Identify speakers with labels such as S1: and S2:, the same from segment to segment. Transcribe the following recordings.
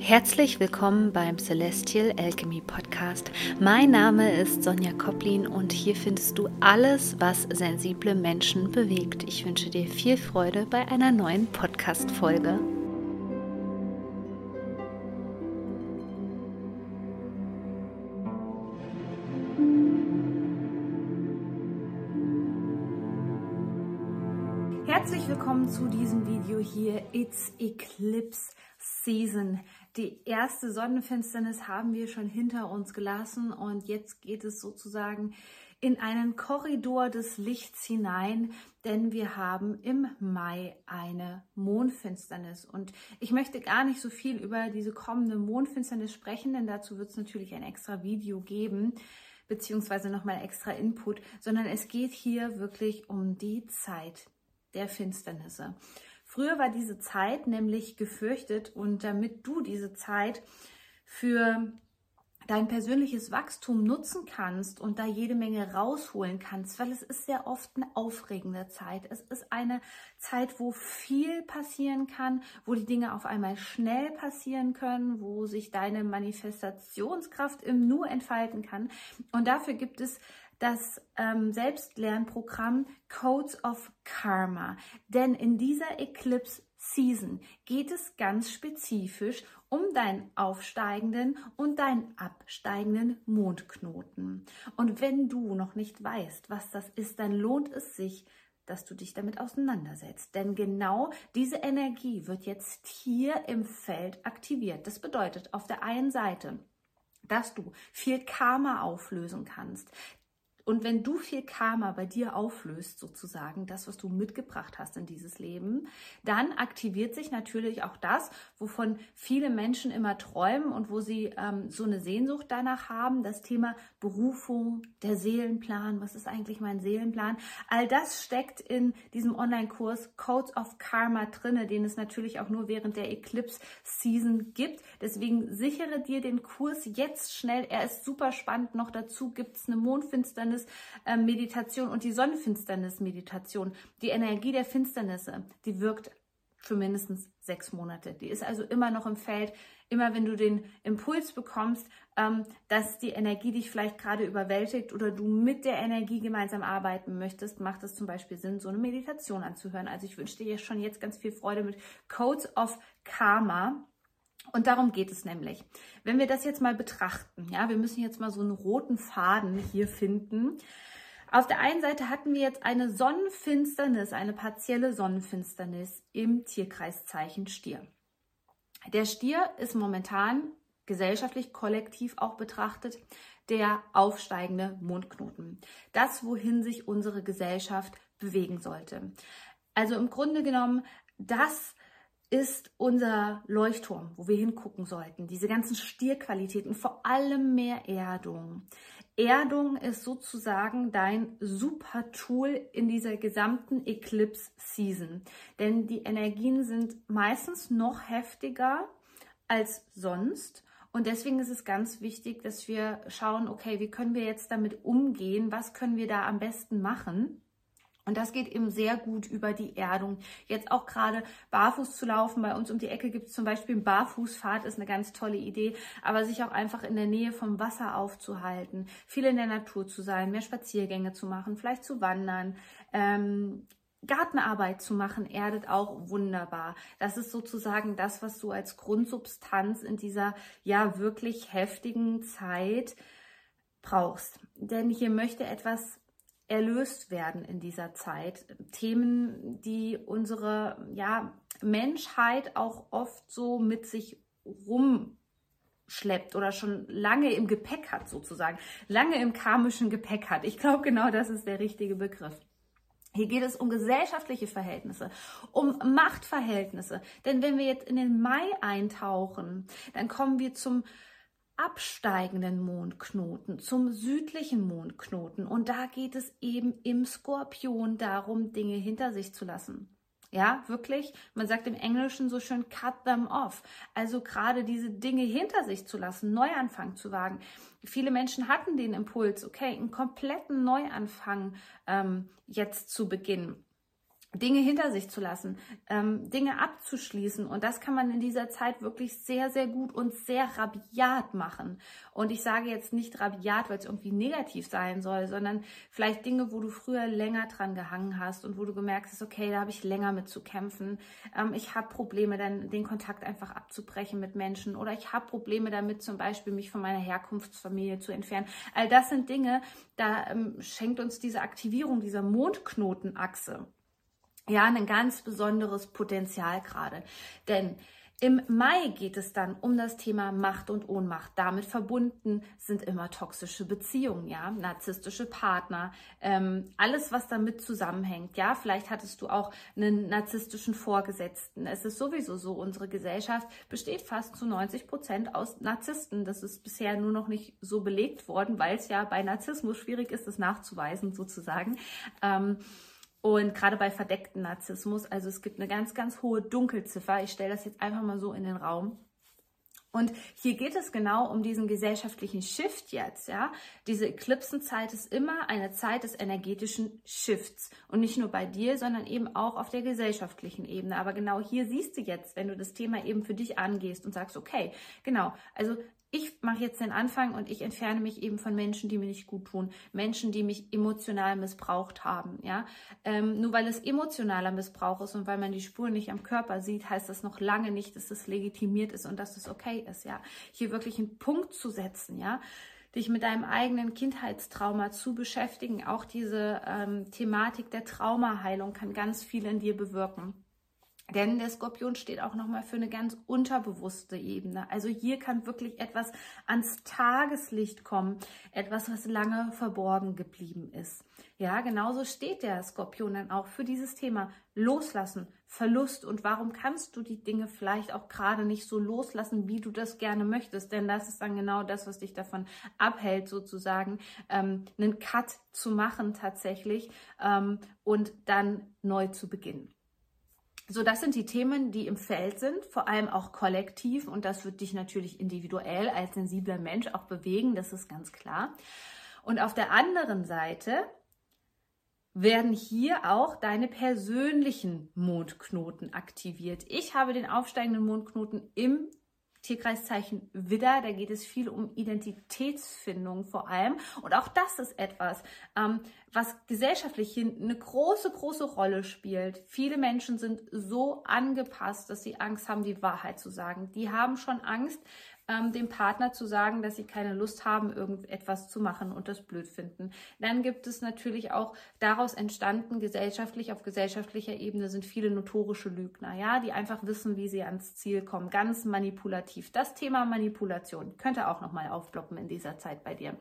S1: Herzlich willkommen beim Celestial Alchemy Podcast. Mein Name ist Sonja Koplin und hier findest du alles, was sensible Menschen bewegt. Ich wünsche dir viel Freude bei einer neuen Podcast-Folge. Herzlich willkommen zu diesem Video hier. It's Eclipse Season. Die erste Sonnenfinsternis haben wir schon hinter uns gelassen und jetzt geht es sozusagen in einen Korridor des Lichts hinein, denn wir haben im Mai eine Mondfinsternis. Und ich möchte gar nicht so viel über diese kommende Mondfinsternis sprechen, denn dazu wird es natürlich ein extra Video geben beziehungsweise nochmal extra Input, sondern es geht hier wirklich um die Zeit der Finsternisse. Früher war diese Zeit nämlich gefürchtet und damit du diese Zeit für dein persönliches Wachstum nutzen kannst und da jede Menge rausholen kannst, weil es ist sehr oft eine aufregende Zeit. Es ist eine Zeit, wo viel passieren kann, wo die Dinge auf einmal schnell passieren können, wo sich deine Manifestationskraft im Nu entfalten kann. Und dafür gibt es das ähm, Selbstlernprogramm Codes of Karma. Denn in dieser Eclipse Season geht es ganz spezifisch um deinen aufsteigenden und deinen absteigenden Mondknoten. Und wenn du noch nicht weißt, was das ist, dann lohnt es sich, dass du dich damit auseinandersetzt. Denn genau diese Energie wird jetzt hier im Feld aktiviert. Das bedeutet auf der einen Seite, dass du viel Karma auflösen kannst, und wenn du viel Karma bei dir auflöst, sozusagen, das, was du mitgebracht hast in dieses Leben, dann aktiviert sich natürlich auch das, wovon viele Menschen immer träumen und wo sie ähm, so eine Sehnsucht danach haben, das Thema Berufung, der Seelenplan, was ist eigentlich mein Seelenplan? All das steckt in diesem Online-Kurs Codes of Karma drinne, den es natürlich auch nur während der Eclipse Season gibt. Deswegen sichere dir den Kurs jetzt schnell. Er ist super spannend. Noch dazu gibt es eine Mondfinsternis Finsternis-Meditation und die Sonnenfinsternis-Meditation, die Energie der Finsternisse, die wirkt für mindestens sechs Monate. Die ist also immer noch im Feld. Immer wenn du den Impuls bekommst, ähm, dass die Energie dich vielleicht gerade überwältigt oder du mit der Energie gemeinsam arbeiten möchtest, macht es zum Beispiel Sinn, so eine Meditation anzuhören. Also ich wünsche dir schon jetzt ganz viel Freude mit Codes of Karma. Und darum geht es nämlich. Wenn wir das jetzt mal betrachten, ja, wir müssen jetzt mal so einen roten Faden hier finden. Auf der einen Seite hatten wir jetzt eine Sonnenfinsternis, eine partielle Sonnenfinsternis im Tierkreiszeichen Stier. Der Stier ist momentan gesellschaftlich kollektiv auch betrachtet der aufsteigende Mondknoten. Das, wohin sich unsere Gesellschaft bewegen sollte. Also im Grunde genommen das, ist unser Leuchtturm, wo wir hingucken sollten. Diese ganzen Stierqualitäten, vor allem mehr Erdung. Erdung ist sozusagen dein super Tool in dieser gesamten Eclipse Season. Denn die Energien sind meistens noch heftiger als sonst. Und deswegen ist es ganz wichtig, dass wir schauen, okay, wie können wir jetzt damit umgehen? Was können wir da am besten machen? Und das geht eben sehr gut über die Erdung. Jetzt auch gerade barfuß zu laufen. Bei uns um die Ecke gibt es zum Beispiel einen Barfußfahrt, ist eine ganz tolle Idee. Aber sich auch einfach in der Nähe vom Wasser aufzuhalten, viel in der Natur zu sein, mehr Spaziergänge zu machen, vielleicht zu wandern. Ähm, Gartenarbeit zu machen, erdet auch wunderbar. Das ist sozusagen das, was du als Grundsubstanz in dieser ja wirklich heftigen Zeit brauchst. Denn hier möchte etwas erlöst werden in dieser Zeit. Themen, die unsere ja, Menschheit auch oft so mit sich rumschleppt oder schon lange im Gepäck hat sozusagen, lange im karmischen Gepäck hat. Ich glaube, genau das ist der richtige Begriff. Hier geht es um gesellschaftliche Verhältnisse, um Machtverhältnisse. Denn wenn wir jetzt in den Mai eintauchen, dann kommen wir zum absteigenden Mondknoten, zum südlichen Mondknoten. Und da geht es eben im Skorpion darum, Dinge hinter sich zu lassen. Ja, wirklich. Man sagt im Englischen so schön cut them off. Also gerade diese Dinge hinter sich zu lassen, Neuanfang zu wagen. Viele Menschen hatten den Impuls, okay, einen kompletten Neuanfang ähm, jetzt zu beginnen. Dinge hinter sich zu lassen, ähm, Dinge abzuschließen. Und das kann man in dieser Zeit wirklich sehr, sehr gut und sehr rabiat machen. Und ich sage jetzt nicht rabiat, weil es irgendwie negativ sein soll, sondern vielleicht Dinge, wo du früher länger dran gehangen hast und wo du gemerkt hast, okay, da habe ich länger mit zu kämpfen. Ähm, ich habe Probleme, dann den Kontakt einfach abzubrechen mit Menschen oder ich habe Probleme damit, zum Beispiel mich von meiner Herkunftsfamilie zu entfernen. All das sind Dinge, da ähm, schenkt uns diese Aktivierung dieser Mondknotenachse ja, ein ganz besonderes Potenzial gerade. Denn im Mai geht es dann um das Thema Macht und Ohnmacht. Damit verbunden sind immer toxische Beziehungen, ja, narzisstische Partner, ähm, alles, was damit zusammenhängt. Ja, vielleicht hattest du auch einen narzisstischen Vorgesetzten. Es ist sowieso so, unsere Gesellschaft besteht fast zu 90 Prozent aus Narzissten. Das ist bisher nur noch nicht so belegt worden, weil es ja bei Narzissmus schwierig ist, das nachzuweisen sozusagen. Ähm, und gerade bei verdeckten Narzissmus, also es gibt eine ganz, ganz hohe Dunkelziffer. Ich stelle das jetzt einfach mal so in den Raum. Und hier geht es genau um diesen gesellschaftlichen Shift jetzt, ja. Diese Eklipsenzeit ist immer eine Zeit des energetischen Shifts. Und nicht nur bei dir, sondern eben auch auf der gesellschaftlichen Ebene. Aber genau hier siehst du jetzt, wenn du das Thema eben für dich angehst und sagst, okay, genau, also ich mache jetzt den Anfang und ich entferne mich eben von Menschen, die mir nicht gut tun, Menschen, die mich emotional missbraucht haben. Ja, ähm, nur weil es emotionaler Missbrauch ist und weil man die Spuren nicht am Körper sieht, heißt das noch lange nicht, dass es legitimiert ist und dass es okay ist. Ja, hier wirklich einen Punkt zu setzen. Ja dich mit deinem eigenen Kindheitstrauma zu beschäftigen. Auch diese ähm, Thematik der Traumaheilung kann ganz viel in dir bewirken. Denn der Skorpion steht auch nochmal für eine ganz unterbewusste Ebene. Also hier kann wirklich etwas ans Tageslicht kommen, etwas, was lange verborgen geblieben ist. Ja, genauso steht der Skorpion dann auch für dieses Thema Loslassen, Verlust und warum kannst du die Dinge vielleicht auch gerade nicht so loslassen, wie du das gerne möchtest. Denn das ist dann genau das, was dich davon abhält, sozusagen ähm, einen Cut zu machen tatsächlich ähm, und dann neu zu beginnen. So, das sind die Themen, die im Feld sind, vor allem auch kollektiv. Und das wird dich natürlich individuell als sensibler Mensch auch bewegen, das ist ganz klar. Und auf der anderen Seite werden hier auch deine persönlichen Mondknoten aktiviert. Ich habe den aufsteigenden Mondknoten im Tierkreiszeichen Widder, da geht es viel um Identitätsfindung vor allem. Und auch das ist etwas, ähm, was gesellschaftlich eine große, große Rolle spielt. Viele Menschen sind so angepasst, dass sie Angst haben, die Wahrheit zu sagen. Die haben schon Angst, ähm, dem Partner zu sagen, dass sie keine Lust haben, irgendetwas zu machen und das blöd finden. Dann gibt es natürlich auch daraus entstanden, gesellschaftlich, auf gesellschaftlicher Ebene sind viele notorische Lügner, ja, die einfach wissen, wie sie ans Ziel kommen. Ganz manipulativ. Das Thema Manipulation könnte auch nochmal aufploppen in dieser Zeit bei dir.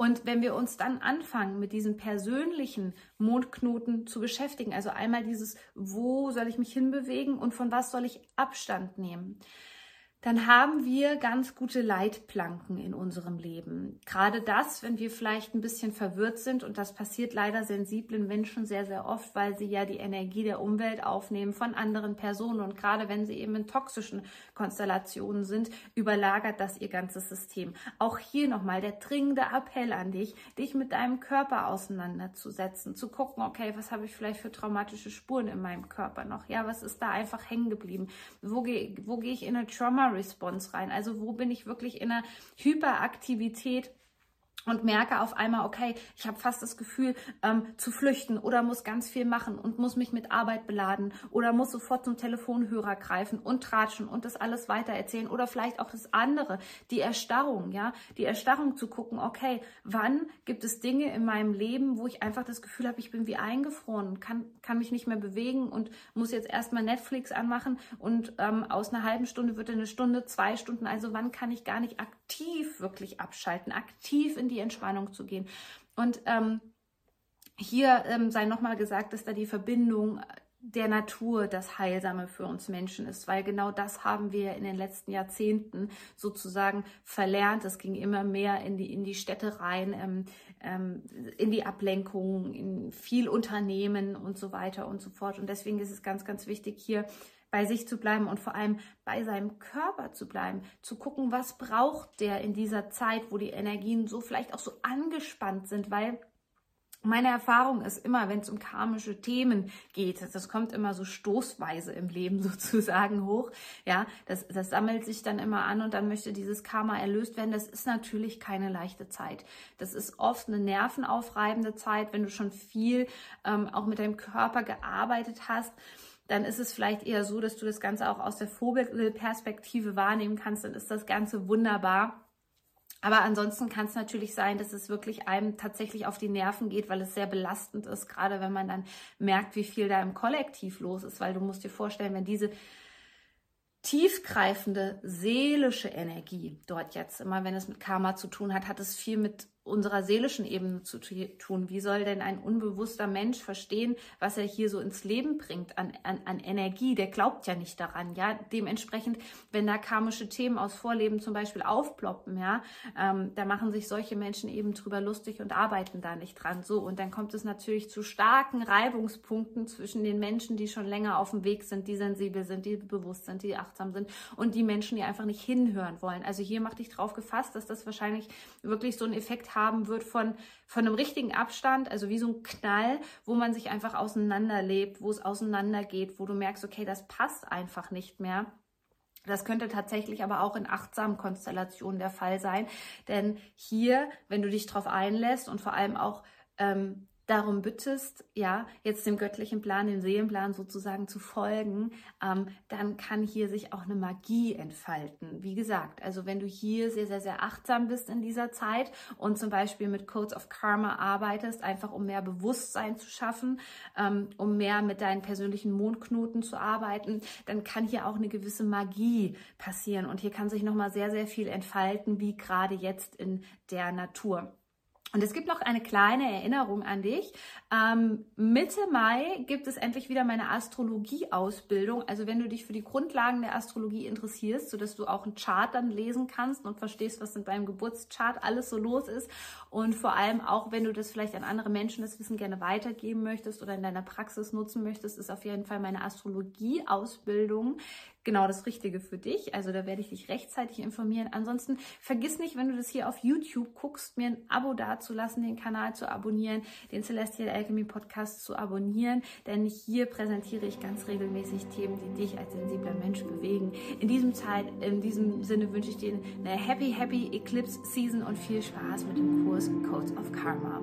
S1: Und wenn wir uns dann anfangen, mit diesen persönlichen Mondknoten zu beschäftigen, also einmal dieses, wo soll ich mich hinbewegen und von was soll ich Abstand nehmen, dann haben wir ganz gute Leitplanken in unserem Leben. Gerade das, wenn wir vielleicht ein bisschen verwirrt sind, und das passiert leider sensiblen Menschen sehr, sehr oft, weil sie ja die Energie der Umwelt aufnehmen von anderen Personen und gerade wenn sie eben in toxischen Konstellationen sind, überlagert das ihr ganzes System. Auch hier nochmal der dringende Appell an dich, dich mit deinem Körper auseinanderzusetzen, zu gucken, okay, was habe ich vielleicht für traumatische Spuren in meinem Körper noch? Ja, was ist da einfach hängen geblieben? Wo gehe wo geh ich in eine Trauma Response rein? Also wo bin ich wirklich in einer Hyperaktivität? Und merke auf einmal, okay, ich habe fast das Gefühl ähm, zu flüchten oder muss ganz viel machen und muss mich mit Arbeit beladen oder muss sofort zum Telefonhörer greifen und tratschen und das alles weitererzählen oder vielleicht auch das andere, die Erstarrung, ja, die Erstarrung zu gucken, okay, wann gibt es Dinge in meinem Leben, wo ich einfach das Gefühl habe, ich bin wie eingefroren, kann, kann mich nicht mehr bewegen und muss jetzt erstmal Netflix anmachen und ähm, aus einer halben Stunde wird eine Stunde, zwei Stunden, also wann kann ich gar nicht aktiv wirklich abschalten, aktiv in die Entspannung zu gehen. Und ähm, hier ähm, sei nochmal gesagt, dass da die Verbindung der Natur das Heilsame für uns Menschen ist, weil genau das haben wir in den letzten Jahrzehnten sozusagen verlernt. Es ging immer mehr in die, in die Städte rein, ähm, ähm, in die Ablenkung, in viel Unternehmen und so weiter und so fort. Und deswegen ist es ganz, ganz wichtig, hier bei sich zu bleiben und vor allem bei seinem Körper zu bleiben, zu gucken, was braucht der in dieser Zeit, wo die Energien so vielleicht auch so angespannt sind, weil meine Erfahrung ist immer, wenn es um karmische Themen geht, das kommt immer so stoßweise im Leben sozusagen hoch. Ja, das, das sammelt sich dann immer an und dann möchte dieses Karma erlöst werden. Das ist natürlich keine leichte Zeit. Das ist oft eine nervenaufreibende Zeit, wenn du schon viel ähm, auch mit deinem Körper gearbeitet hast dann ist es vielleicht eher so, dass du das Ganze auch aus der Vogelperspektive wahrnehmen kannst, dann ist das Ganze wunderbar. Aber ansonsten kann es natürlich sein, dass es wirklich einem tatsächlich auf die Nerven geht, weil es sehr belastend ist, gerade wenn man dann merkt, wie viel da im Kollektiv los ist, weil du musst dir vorstellen, wenn diese tiefgreifende seelische Energie dort jetzt, immer wenn es mit Karma zu tun hat, hat es viel mit unserer seelischen Ebene zu tun. Wie soll denn ein unbewusster Mensch verstehen, was er hier so ins Leben bringt an, an, an Energie? Der glaubt ja nicht daran, ja. Dementsprechend, wenn da karmische Themen aus Vorleben zum Beispiel aufploppen, ja, ähm, da machen sich solche Menschen eben drüber lustig und arbeiten da nicht dran. So, und dann kommt es natürlich zu starken Reibungspunkten zwischen den Menschen, die schon länger auf dem Weg sind, die sensibel sind, die bewusst sind, die achtsam sind und die Menschen, die einfach nicht hinhören wollen. Also hier mach dich drauf gefasst, dass das wahrscheinlich wirklich so einen Effekt hat haben wird von, von einem richtigen Abstand, also wie so ein Knall, wo man sich einfach auseinanderlebt, wo es auseinandergeht, wo du merkst, okay, das passt einfach nicht mehr. Das könnte tatsächlich aber auch in achtsamen Konstellationen der Fall sein. Denn hier, wenn du dich darauf einlässt und vor allem auch ähm, darum bittest, ja, jetzt dem göttlichen Plan, dem Seelenplan sozusagen zu folgen, ähm, dann kann hier sich auch eine Magie entfalten. Wie gesagt, also wenn du hier sehr, sehr, sehr achtsam bist in dieser Zeit und zum Beispiel mit Codes of Karma arbeitest, einfach um mehr Bewusstsein zu schaffen, ähm, um mehr mit deinen persönlichen Mondknoten zu arbeiten, dann kann hier auch eine gewisse Magie passieren und hier kann sich nochmal sehr, sehr viel entfalten, wie gerade jetzt in der Natur. Und es gibt noch eine kleine Erinnerung an dich. Ähm, Mitte Mai gibt es endlich wieder meine Astrologie-Ausbildung. Also wenn du dich für die Grundlagen der Astrologie interessierst, sodass du auch einen Chart dann lesen kannst und verstehst, was in deinem Geburtschart alles so los ist. Und vor allem auch, wenn du das vielleicht an andere Menschen das Wissen gerne weitergeben möchtest oder in deiner Praxis nutzen möchtest, ist auf jeden Fall meine Astrologie-Ausbildung genau das Richtige für dich. Also da werde ich dich rechtzeitig informieren. Ansonsten vergiss nicht, wenn du das hier auf YouTube guckst, mir ein Abo dazulassen, den Kanal zu abonnieren, den Celestial Alchemy Podcast zu abonnieren, denn hier präsentiere ich ganz regelmäßig Themen, die dich als sensibler Mensch bewegen. In diesem Zeit, in diesem Sinne wünsche ich dir eine happy, happy Eclipse Season und viel Spaß mit dem Kurs Codes of Karma.